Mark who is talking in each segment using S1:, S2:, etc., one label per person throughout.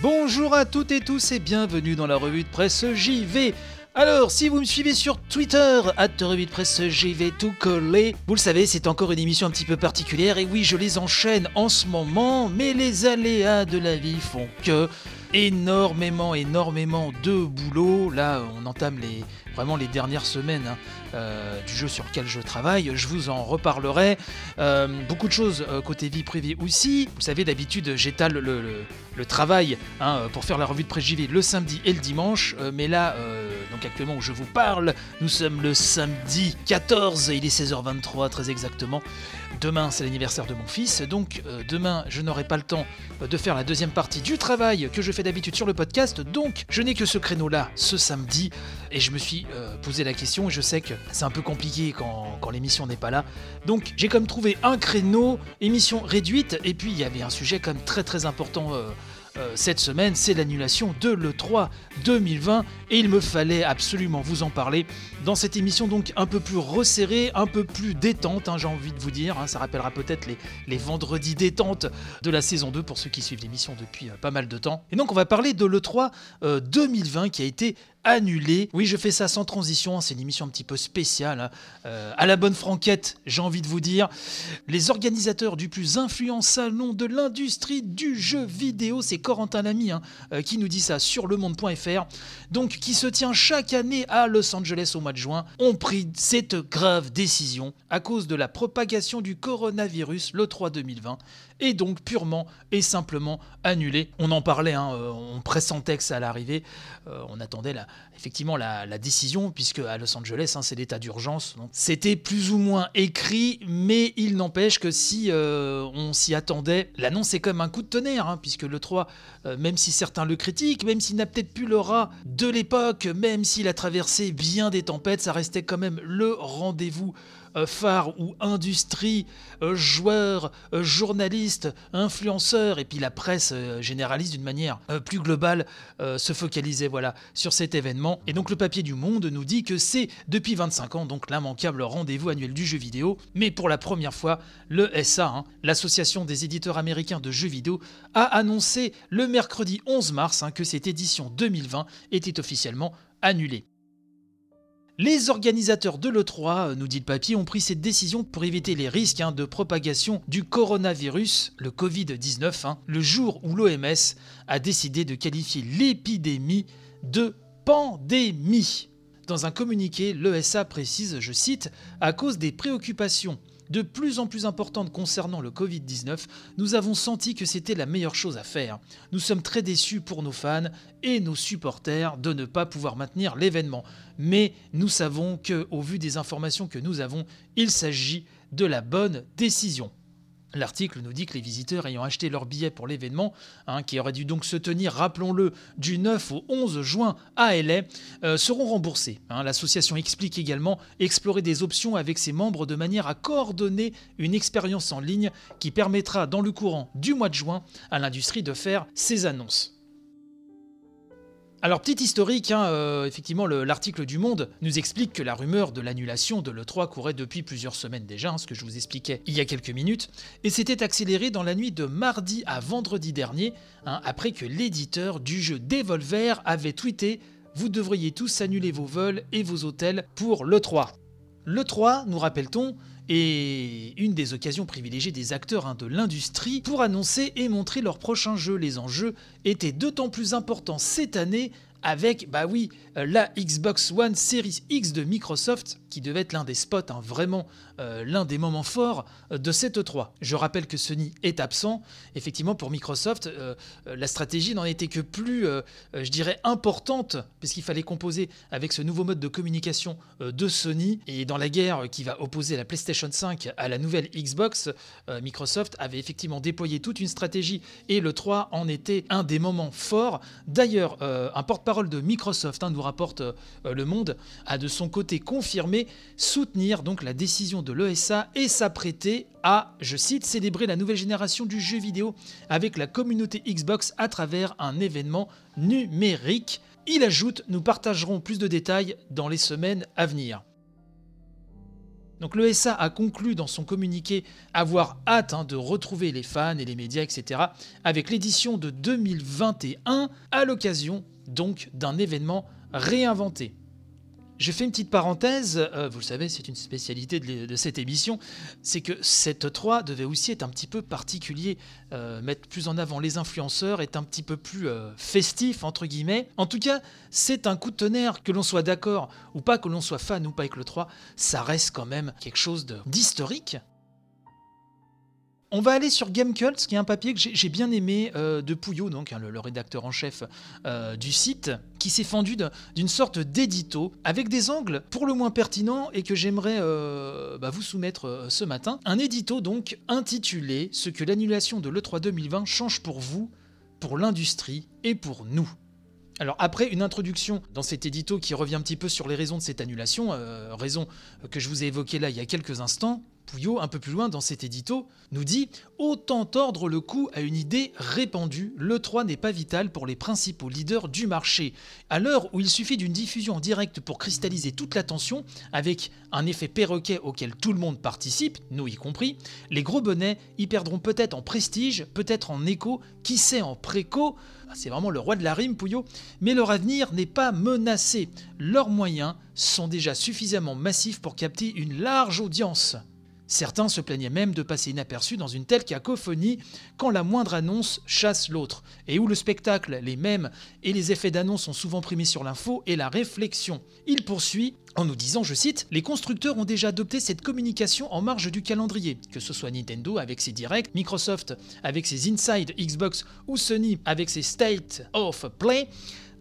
S1: Bonjour à toutes et tous et bienvenue dans la revue de presse JV. Alors, si vous me suivez sur Twitter, revue de presse JV tout collé, vous le savez, c'est encore une émission un petit peu particulière et oui, je les enchaîne en ce moment, mais les aléas de la vie font que énormément, énormément de boulot. Là, on entame les, vraiment les dernières semaines hein, euh, du jeu sur lequel je travaille. Je vous en reparlerai. Euh, beaucoup de choses euh, côté vie privée aussi. Vous savez, d'habitude, j'étale le, travail hein, pour faire la revue de presse JV le samedi et le dimanche. mais là, donc actuellement où je vous parle, nous sommes le samedi 14, il est 16h23 très exactement. Demain, c'est l'anniversaire de mon fils, donc demain, je n'aurai pas le temps de faire la deuxième partie du travail que je fais d'habitude sur le podcast, donc je n'ai que ce créneau-là ce samedi, et je me suis euh, posé la question, je sais que c'est un peu compliqué quand, l'émission n'est pas là, donc j'ai comme trouvé un créneau, émission réduite, et puis il y avait un sujet comme très très important euh, euh, cette semaine, c'est l'annulation de l'E3 2020 et il me fallait absolument vous en parler dans cette émission donc un peu plus resserrée, un peu plus détente, hein, j'ai envie de vous dire. Hein. ça rappellera peut-être les, vendredis détentes de la saison 2 pour ceux qui suivent l'émission depuis euh, pas mal de temps. Et donc on va parler de l'E3 2020 euh, qui a été annulé. Oui, je fais ça sans transition, c'est une émission un petit peu spéciale. Hein. Euh, à la bonne franquette, j'ai envie de vous dire. Les organisateurs du plus influent salon de l'industrie du jeu vidéo, c'est Corentin Lamy hein, euh, qui nous dit ça sur lemonde.fr, donc qui se tient chaque année à Los Angeles au mois de juin, ont pris cette grave décision à cause de la propagation du coronavirus le 3 2020 et donc purement et simplement annulé. On en parlait, hein, euh, on pressentait que ça allait arriver, on attendait la, effectivement la, décision, puisque à Los Angeles, hein, c'est l'état d'urgence. C'était plus ou moins écrit, mais il n'empêche que si euh, on s'y attendait, l'annonce est comme un coup de tonnerre, hein, puisque le 3, même si certains le critiquent, même s'il n'a peut-être plus l'aura de l'époque, même s'il a traversé bien des tempêtes, ça restait quand même le rendez-vous euh, phare ou industrie, euh, joueurs, euh, journalistes, influenceurs, et puis la presse généraliste d'une manière plus globale se focalisait voilà, sur cet événement. Et donc le papier du Monde nous dit que c'est depuis 25 ans donc l'immanquable rendez-vous annuel du jeu vidéo, mais pour la première fois, le SA, hein, l'association des éditeurs américains de jeux vidéo, a annoncé le mercredi 11 mars hein, que cette édition 2020 était officiellement annulée. Les organisateurs de l'E3, nous dit le papier, ont pris cette décision pour éviter les risques hein, de propagation du coronavirus, le Covid-19, hein, le jour où l'OMS a décidé de qualifier l'épidémie de pandémie. Dans un communiqué, l'ESA précise, je cite, à cause des préoccupations de plus en plus importante concernant le Covid-19, nous avons senti que c'était la meilleure chose à faire. Nous sommes très déçus pour nos fans et nos supporters de ne pas pouvoir maintenir l'événement. Mais nous savons que, au vu des informations que nous avons, il s'agit de la bonne décision. L'article nous dit que les visiteurs ayant acheté leur billet pour l'événement, hein, qui aurait dû donc se tenir, rappelons-le, du 9 au 11 juin à LA, euh, seront remboursés. Hein. L'association explique également explorer des options avec ses membres de manière à coordonner une expérience en ligne qui permettra dans le courant du mois de juin à l'industrie de faire ses annonces. Alors, petit historique, hein, euh, effectivement, l'article du Monde nous explique que la rumeur de l'annulation de l'E3 courait depuis plusieurs semaines déjà, hein, ce que je vous expliquais il y a quelques minutes, et s'était accéléré dans la nuit de mardi à vendredi dernier, hein, après que l'éditeur du jeu Devolver avait tweeté Vous devriez tous annuler vos vols et vos hôtels pour l'E3. L'E3, nous rappelle-t-on, est une des occasions privilégiées des acteurs de l'industrie pour annoncer et montrer leur prochain jeu. Les enjeux étaient d'autant plus importants cette année avec, bah oui, euh, la Xbox One Series X de Microsoft, qui devait être l'un des spots, hein, vraiment euh, l'un des moments forts euh, de cette E3. Je rappelle que Sony est absent. Effectivement, pour Microsoft, la stratégie n'en était que plus, je dirais, importante, puisqu'il fallait composer avec ce nouveau mode de communication de Sony. Et dans la guerre qui va opposer la PlayStation 5 à la nouvelle Xbox, Microsoft avait effectivement déployé toute une stratégie, et le 3 en était un des moments forts. D'ailleurs, un porte-parole de Microsoft hein, nous rapporte euh, Le Monde, a de son côté confirmé soutenir donc la décision de l'ESA et s'apprêter à, je cite, célébrer la nouvelle génération du jeu vidéo avec la communauté Xbox à travers un événement numérique. Il ajoute, nous partagerons plus de détails dans les semaines à venir. Donc le SA a conclu dans son communiqué avoir hâte hein, de retrouver les fans et les médias, etc., avec l'édition de 2021 à l'occasion donc d'un événement réinventé. Je fais une petite parenthèse, euh, vous le savez, c'est une spécialité de, cette émission, c'est que cette 3 devait aussi être un petit peu particulier, euh, mettre plus en avant les influenceurs, être un petit peu plus euh, festif, entre guillemets. En tout cas, c'est un coup de tonnerre, que l'on soit d'accord ou pas, que l'on soit fan ou pas avec le 3, ça reste quand même quelque chose d'historique. On va aller sur Gamecult, qui est un papier que j'ai bien aimé euh, de Pouillot, donc hein, le, rédacteur en chef euh, du site, qui s'est fendu d'une sorte d'édito avec des angles pour le moins pertinents et que j'aimerais euh, bah, vous soumettre ce matin. Un édito donc intitulé Ce que l'annulation de l'E3 2020 change pour vous, pour l'industrie et pour nous. Alors après une introduction dans cet édito qui revient un petit peu sur les raisons de cette annulation, raison que je vous ai évoquées là il y a quelques instants, Pouillot, un peu plus loin dans cet édito, nous dit Autant tordre le cou à une idée répandue, l'E3 n'est pas vital pour les principaux leaders du marché. À l'heure où il suffit d'une diffusion en direct pour cristalliser toute l'attention, avec un effet perroquet auquel tout le monde participe, nous y compris, les gros bonnets y perdront peut-être en prestige, peut-être en écho, qui sait en préco? Ah, c'est vraiment le roi de la rime, Pouillot. Mais leur avenir n'est pas menacé. Leurs moyens sont déjà suffisamment massifs pour capter une large audience. Certains se plaignaient même de passer inaperçus dans une telle cacophonie quand la moindre annonce chasse l'autre, et où le spectacle, les mêmes et les effets d'annonce sont souvent primés sur l'info et la réflexion. Il poursuit en nous disant, je cite, Les constructeurs ont déjà adopté cette communication en marge du calendrier, que ce soit Nintendo avec ses directs, Microsoft avec ses Inside Xbox ou Sony avec ses State of Play.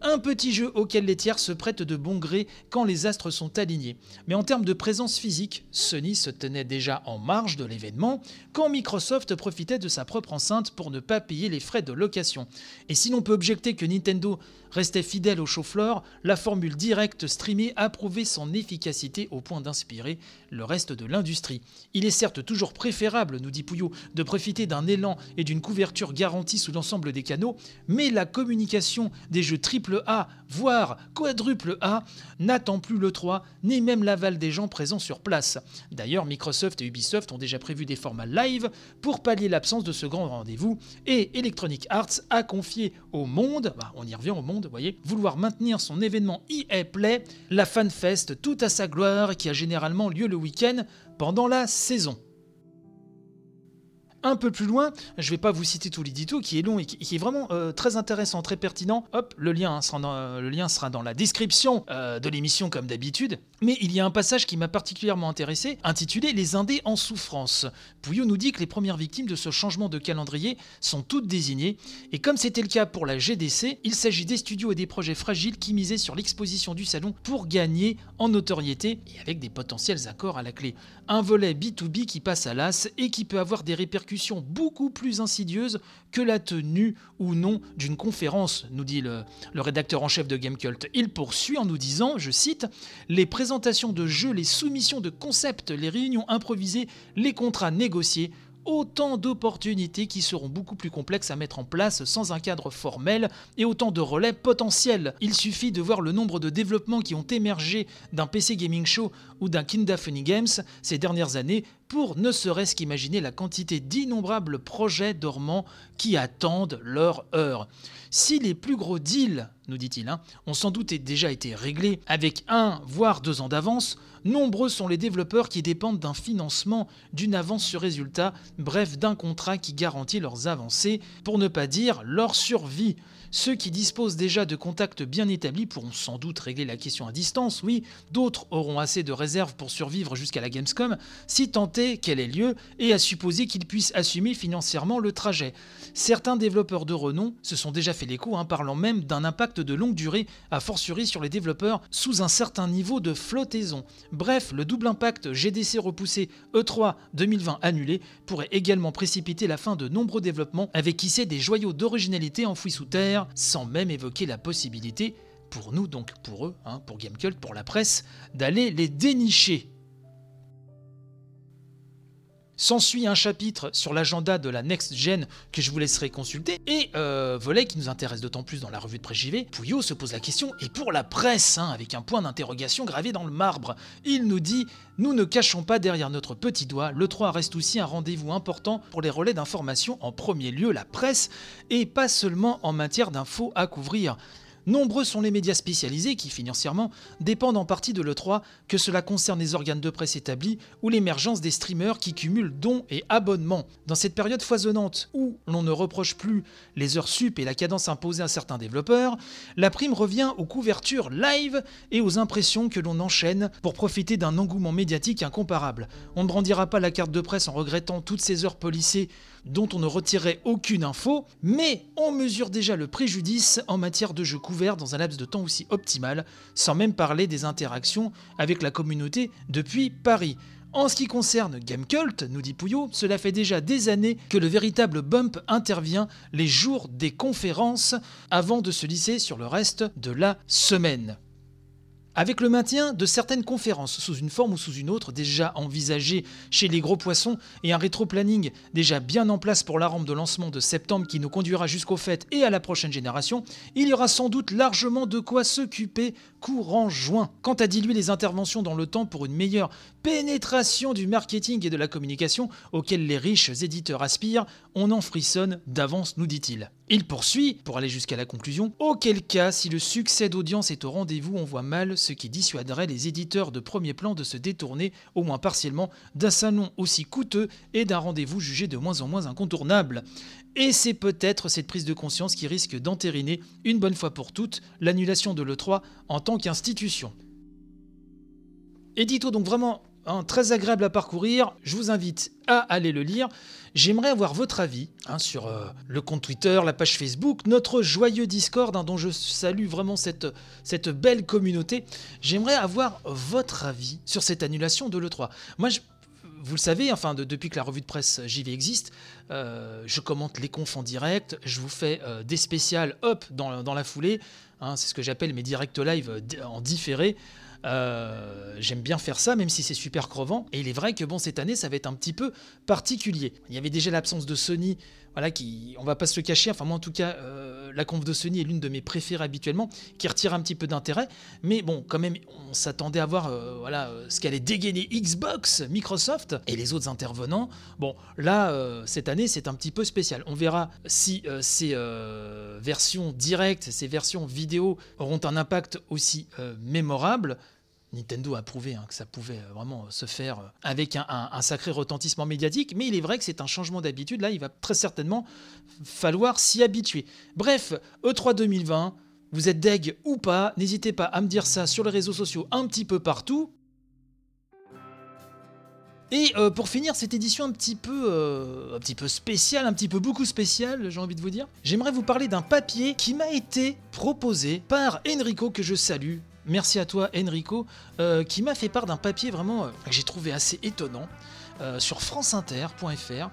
S1: Un petit jeu auquel les tiers se prêtent de bon gré quand les astres sont alignés. Mais en termes de présence physique, Sony se tenait déjà en marge de l'événement quand Microsoft profitait de sa propre enceinte pour ne pas payer les frais de location. Et si l'on peut objecter que Nintendo restait fidèle au chauffe-flore, la formule directe streamée a prouvé son efficacité au point d'inspirer le reste de l'industrie. Il est certes toujours préférable, nous dit Pouillot, de profiter d'un élan et d'une couverture garantie sous l'ensemble des canaux, mais la communication des jeux triple a, voire quadruple A, n'attend plus le 3, ni même l'aval des gens présents sur place. D'ailleurs, Microsoft et Ubisoft ont déjà prévu des formats live pour pallier l'absence de ce grand rendez-vous, et Electronic Arts a confié au monde, bah, on y revient au monde, vous voyez, vouloir maintenir son événement EA Play, la FanFest tout à sa gloire qui a généralement lieu le week-end pendant la saison un peu plus loin, je vais pas vous citer tout l'édito qui est long et qui, est vraiment euh, très intéressant, très pertinent. Hop, le lien sera dans, le lien sera dans la description euh, de l'émission comme d'habitude. Mais il y a un passage qui m'a particulièrement intéressé, intitulé Les Indés en souffrance. Pouillot nous dit que les premières victimes de ce changement de calendrier sont toutes désignées, et comme c'était le cas pour la GDC, il s'agit des studios et des projets fragiles qui misaient sur l'exposition du salon pour gagner en notoriété et avec des potentiels accords à la clé. Un volet B2B qui passe à l'as et qui peut avoir des répercussions beaucoup plus insidieuse que la tenue ou non d'une conférence, nous dit le, le rédacteur en chef de Gamecult. Il poursuit en nous disant, je cite, Les présentations de jeux, les soumissions de concepts, les réunions improvisées, les contrats négociés autant d'opportunités qui seront beaucoup plus complexes à mettre en place sans un cadre formel et autant de relais potentiels. Il suffit de voir le nombre de développements qui ont émergé d'un PC Gaming Show ou d'un Kinda Funny Games ces dernières années pour ne serait-ce qu'imaginer la quantité d'innombrables projets dormants qui attendent leur heure. Si les plus gros deals, nous dit-il, hein, ont sans doute déjà été réglés avec un voire deux ans d'avance, nombreux sont les développeurs qui dépendent d'un financement, d'une avance sur résultat, bref d'un contrat qui garantit leurs avancées, pour ne pas dire leur survie. Ceux qui disposent déjà de contacts bien établis pourront sans doute régler la question à distance, oui, d'autres auront assez de réserves pour survivre jusqu'à la Gamescom, si tant est qu'elle ait lieu, et à supposer qu'ils puissent assumer financièrement le trajet. Certains développeurs de renom se sont déjà fait l'écho, hein, parlant même d'un impact de longue durée, à fortiori sur les développeurs sous un certain niveau de flottaison. Bref, le double impact GDC repoussé E3 2020 annulé pourrait également précipiter la fin de nombreux développements avec qui sait des joyaux d'originalité enfouis sous terre sans même évoquer la possibilité, pour nous donc pour eux, hein, pour Gamecult, pour la presse, d'aller les dénicher. S'ensuit un chapitre sur l'agenda de la Next Gen que je vous laisserai consulter. Et euh, volet qui nous intéresse d'autant plus dans la revue de presse JV, Pouillot se pose la question, et pour la presse, hein, avec un point d'interrogation gravé dans le marbre, il nous dit Nous ne cachons pas derrière notre petit doigt, le 3 reste aussi un rendez-vous important pour les relais d'information, en premier lieu la presse, et pas seulement en matière d'infos à couvrir. Nombreux sont les médias spécialisés qui, financièrement, dépendent en partie de l'E3, que cela concerne les organes de presse établis ou l'émergence des streamers qui cumulent dons et abonnements. Dans cette période foisonnante où l'on ne reproche plus les heures sup et la cadence imposée à certains développeurs, la prime revient aux couvertures live et aux impressions que l'on enchaîne pour profiter d'un engouement médiatique incomparable. On ne brandira pas la carte de presse en regrettant toutes ces heures polissées dont on ne retirait aucune info, mais on mesure déjà le préjudice en matière de jeux couverts dans un laps de temps aussi optimal, sans même parler des interactions avec la communauté depuis Paris. En ce qui concerne Gamecult, nous dit Pouillot, cela fait déjà des années que le véritable bump intervient les jours des conférences avant de se lisser sur le reste de la semaine. Avec le maintien de certaines conférences sous une forme ou sous une autre déjà envisagées chez les gros poissons et un rétro-planning déjà bien en place pour la rampe de lancement de septembre qui nous conduira jusqu'au fait et à la prochaine génération, il y aura sans doute largement de quoi s'occuper courant juin. Quant à diluer les interventions dans le temps pour une meilleure pénétration du marketing et de la communication auquel les riches éditeurs aspirent, on en frissonne d'avance, nous dit-il. Il poursuit, pour aller jusqu'à la conclusion, auquel cas, si le succès d'audience est au rendez-vous, on voit mal ce qui dissuaderait les éditeurs de premier plan de se détourner, au moins partiellement, d'un salon aussi coûteux et d'un rendez-vous jugé de moins en moins incontournable. Et c'est peut-être cette prise de conscience qui risque d'entériner, une bonne fois pour toutes, l'annulation de l'E3 en tant qu'institution. Édito donc vraiment très agréable à parcourir. Je vous invite à aller le lire. J'aimerais avoir votre avis hein, sur euh, le compte Twitter, la page Facebook, notre joyeux Discord hein, dont je salue vraiment cette, belle communauté. J'aimerais avoir votre avis sur cette annulation de l'E3. Moi, vous le savez, enfin depuis que la revue de presse JV existe, euh, je commente les confs en direct, je vous fais euh, des spéciales hop dans, la foulée. Hein, c'est ce que j'appelle mes directs live en différé. Euh, j'aime bien faire ça, même si c'est super crevant. Et il est vrai que bon, cette année, ça va être un petit peu particulier. Il y avait déjà l'absence de Sony, voilà, qui, on va pas se le cacher. Enfin, moi, en tout cas, euh, la conf de Sony est l'une de mes préférées habituellement, qui retire un petit peu d'intérêt. Mais bon, quand même, on s'attendait à voir, euh, voilà, ce qu'allait dégainer Xbox, Microsoft et les autres intervenants. Bon, là, cette année, c'est un petit peu spécial. On verra si ces versions directes, ces versions vidéo auront un impact aussi mémorable. Nintendo a prouvé hein, que ça pouvait euh, vraiment se faire euh, avec un, sacré retentissement médiatique, mais il est vrai que c'est un changement d'habitude. Là, il va très certainement falloir s'y habituer. Bref, E3 2020, vous êtes deg ou pas, n'hésitez pas à me dire ça sur les réseaux sociaux un petit peu partout. Et euh, pour finir cette édition un petit peu, un petit peu spéciale, un petit peu beaucoup spéciale, j'ai envie de vous dire, j'aimerais vous parler d'un papier qui m'a été proposé par Enrico que je salue, Merci à toi Enrico, euh, qui m'a fait part d'un papier vraiment euh, que j'ai trouvé assez étonnant euh, sur franceinter.fr.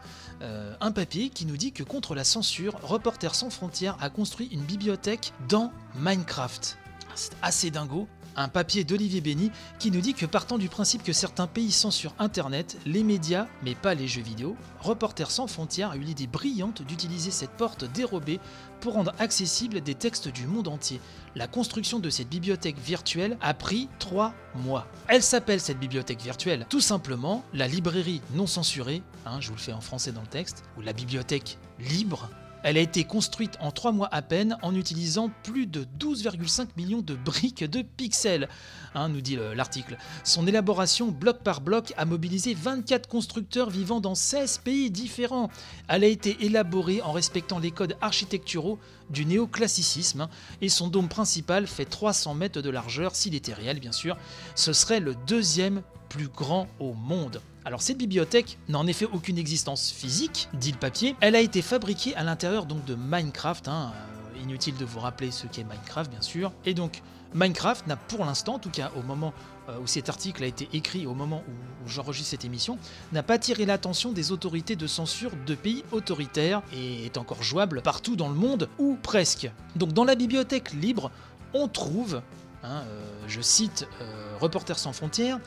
S1: un papier qui nous dit que contre la censure, Reporters sans frontières a construit une bibliothèque dans Minecraft. C'est assez dingo un papier d'Olivier Bény qui nous dit que partant du principe que certains pays censurent Internet, les médias, mais pas les jeux vidéo, Reporters sans frontières a eu l'idée brillante d'utiliser cette porte dérobée pour rendre accessibles des textes du monde entier. La construction de cette bibliothèque virtuelle a pris 3 mois. Elle s'appelle cette bibliothèque virtuelle tout simplement la librairie non censurée, hein, je vous le fais en français dans le texte, ou la bibliothèque libre elle a été construite en 3 mois à peine en utilisant plus de 12,5 millions de briques de pixels, hein, nous dit l'article. Son élaboration bloc par bloc a mobilisé 24 constructeurs vivant dans 16 pays différents. Elle a été élaborée en respectant les codes architecturaux du néoclassicisme hein, et son dôme principal fait 300 mètres de largeur s'il était réel bien sûr. Ce serait le deuxième plus grand au monde. Alors cette bibliothèque n'a en effet aucune existence physique, dit le papier, elle a été fabriquée à l'intérieur donc de Minecraft, hein, euh, inutile de vous rappeler ce qu'est Minecraft bien sûr, et donc Minecraft n'a pour l'instant, en tout cas au moment euh, où cet article a été écrit, au moment où, j'enregistre cette émission, n'a pas attiré l'attention des autorités de censure de pays autoritaires et est encore jouable partout dans le monde, ou presque. Donc dans la bibliothèque libre, on trouve hein, je cite Reporters sans frontières,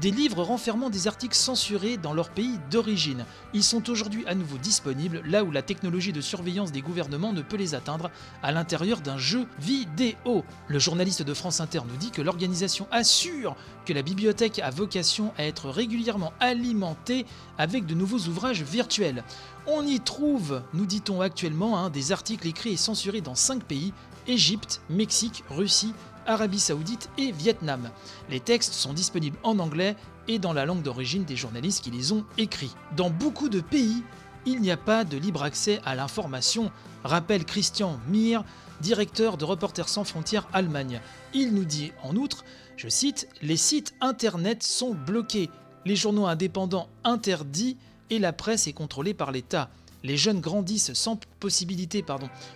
S1: des livres renfermant des articles censurés dans leur pays d'origine. Ils sont aujourd'hui à nouveau disponibles là où la technologie de surveillance des gouvernements ne peut les atteindre, à l'intérieur d'un jeu vidéo. Le journaliste de France Inter nous dit que l'organisation assure que la bibliothèque a vocation à être régulièrement alimentée avec de nouveaux ouvrages virtuels. On y trouve, nous dit-on actuellement, hein, des articles écrits et censurés dans 5 pays, Égypte, Mexique, Russie, Arabie Saoudite et Vietnam. Les textes sont disponibles en anglais et dans la langue d'origine des journalistes qui les ont écrits. Dans beaucoup de pays, il n'y a pas de libre accès à l'information, rappelle Christian Mir, directeur de Reporters sans frontières Allemagne. Il nous dit en outre, je cite, Les sites internet sont bloqués, les journaux indépendants interdits et la presse est contrôlée par l'État les jeunes grandissent sans possibilité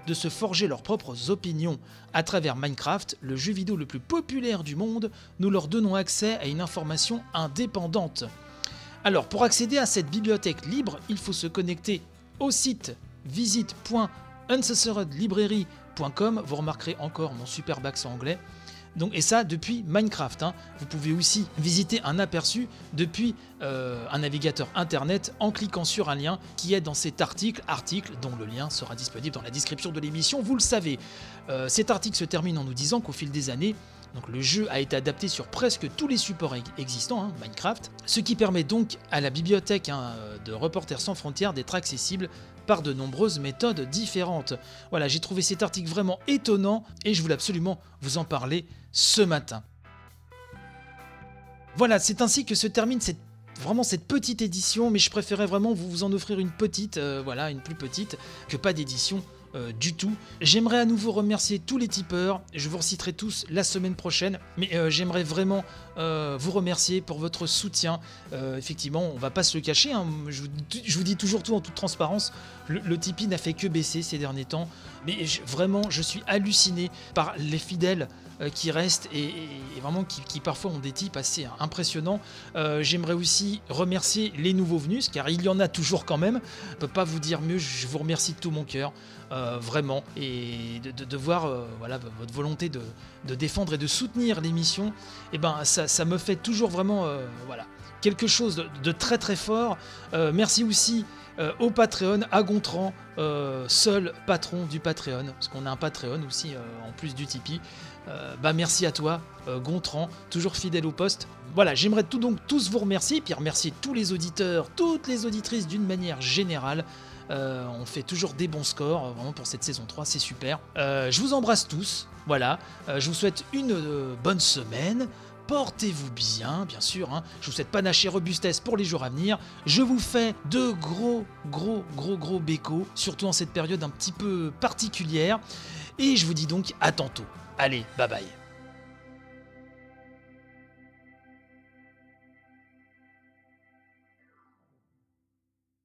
S1: de se forger leurs propres opinions. À travers Minecraft, le jeu vidéo le plus populaire du monde, nous leur donnons accès à une information indépendante. Alors, pour accéder à cette bibliothèque libre, il faut se connecter au site visite.uncensoredlibrary.com. Vous remarquerez encore mon super accent anglais. Donc, et ça depuis Minecraft. Hein. Vous pouvez aussi visiter un aperçu depuis euh, un navigateur internet en cliquant sur un lien qui est dans cet article, article dont le lien sera disponible dans la description de l'émission, vous le savez. Euh, cet article se termine en nous disant qu'au fil des années, donc le jeu a été adapté sur presque tous les supports existants, hein, Minecraft, ce qui permet donc à la bibliothèque hein, de Reporters sans frontières d'être accessible par de nombreuses méthodes différentes. Voilà, j'ai trouvé cet article vraiment étonnant et je voulais absolument vous en parler ce matin. Voilà, c'est ainsi que se termine vraiment cette petite édition, mais je préférais vraiment vous en offrir une petite, euh, voilà, une plus petite, que pas d'édition euh, du tout. J'aimerais à nouveau remercier tous les tipeurs, je vous reciterai tous la semaine prochaine, mais euh, j'aimerais vraiment euh, vous remercier pour votre soutien. effectivement, on va pas se le cacher, hein. je, vous, dis toujours tout en toute transparence, le, Tipeee n'a fait que baisser ces derniers temps, mais vraiment je suis halluciné par les fidèles qui restent et, vraiment qui, parfois ont des types assez impressionnants. J'aimerais aussi remercier les nouveaux venus, car il y en a toujours quand même. Je peux pas vous dire mieux, je vous remercie de tout mon cœur. Euh, vraiment, et de, voir euh, votre volonté de, défendre et de soutenir l'émission, eh ben, ça, me fait toujours vraiment euh, quelque chose de, très très fort. merci aussi au Patreon, à Gontran, seul patron du Patreon, parce qu'on a un Patreon aussi en plus du Tipeee. Bah merci à toi, Gontran, toujours fidèle au poste. Voilà, j'aimerais tout donc tous vous remercier, puis remercier tous les auditeurs, toutes les auditrices d'une manière générale. Euh, on fait toujours des bons scores, vraiment pour cette saison 3, c'est super. Euh, je vous embrasse tous, voilà. Euh, je vous souhaite une bonne semaine. Portez-vous bien, bien sûr. Hein. Je vous souhaite panache et robustesse pour les jours à venir. Je vous fais de gros, gros, gros, gros bécos, surtout en cette période un petit peu particulière. Et je vous dis donc à tantôt. Allez, bye bye.